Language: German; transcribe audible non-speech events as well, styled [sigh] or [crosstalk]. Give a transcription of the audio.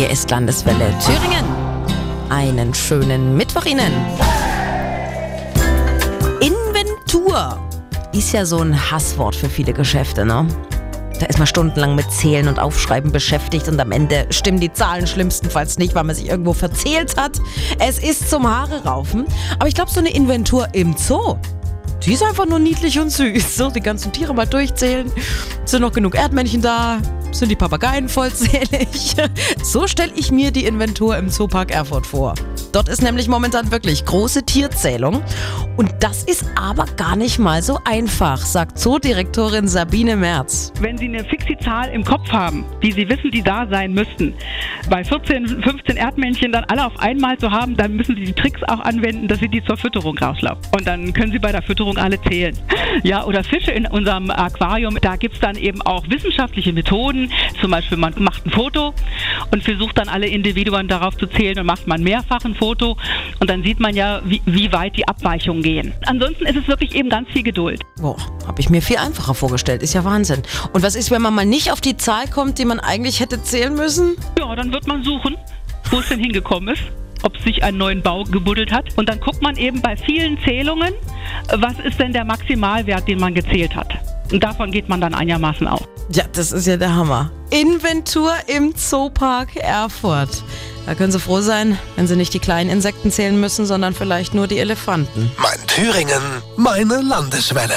Hier ist Landeswelle Thüringen. Einen schönen Mittwoch Ihnen. Inventur ist ja so ein Hasswort für viele Geschäfte, ne? Da ist man stundenlang mit Zählen und Aufschreiben beschäftigt und am Ende stimmen die Zahlen schlimmstenfalls nicht, weil man sich irgendwo verzählt hat. Es ist zum Haare raufen. Aber ich glaube, so eine Inventur im Zoo, die ist einfach nur niedlich und süß. So, die ganzen Tiere mal durchzählen. Sind noch genug Erdmännchen da? Sind die Papageien vollzählig? [laughs] So stelle ich mir die Inventur im Zoopark Erfurt vor. Dort ist nämlich momentan wirklich große Tierzählung. Und das ist aber gar nicht mal so einfach, sagt Zoodirektorin Sabine Merz. Wenn Sie eine fixe Zahl im Kopf haben, die Sie wissen, die da sein müssten, bei 14, 15 Erdmännchen dann alle auf einmal zu haben, dann müssen Sie die Tricks auch anwenden, dass Sie die zur Fütterung rauslaufen. Und dann können Sie bei der Fütterung alle zählen. Ja, oder Fische in unserem Aquarium, da gibt es dann eben auch wissenschaftliche Methoden. Zum Beispiel, man macht ein Foto und versucht dann alle Individuen darauf zu zählen und macht man mehrfach ein Foto und dann sieht man ja, wie, wie weit die Abweichungen gehen. Ansonsten ist es wirklich eben ganz viel Geduld. Boah, habe ich mir viel einfacher vorgestellt. Ist ja Wahnsinn. Und was ist, wenn man mal nicht auf die Zahl kommt, die man eigentlich hätte zählen müssen? Ja, dann wird man suchen, wo es denn hingekommen ist ob sich einen neuen Bau gebuddelt hat. Und dann guckt man eben bei vielen Zählungen, was ist denn der Maximalwert, den man gezählt hat. Und davon geht man dann einigermaßen aus. Ja, das ist ja der Hammer. Inventur im Zoopark Erfurt. Da können Sie froh sein, wenn Sie nicht die kleinen Insekten zählen müssen, sondern vielleicht nur die Elefanten. Mein Thüringen, meine Landeswelle.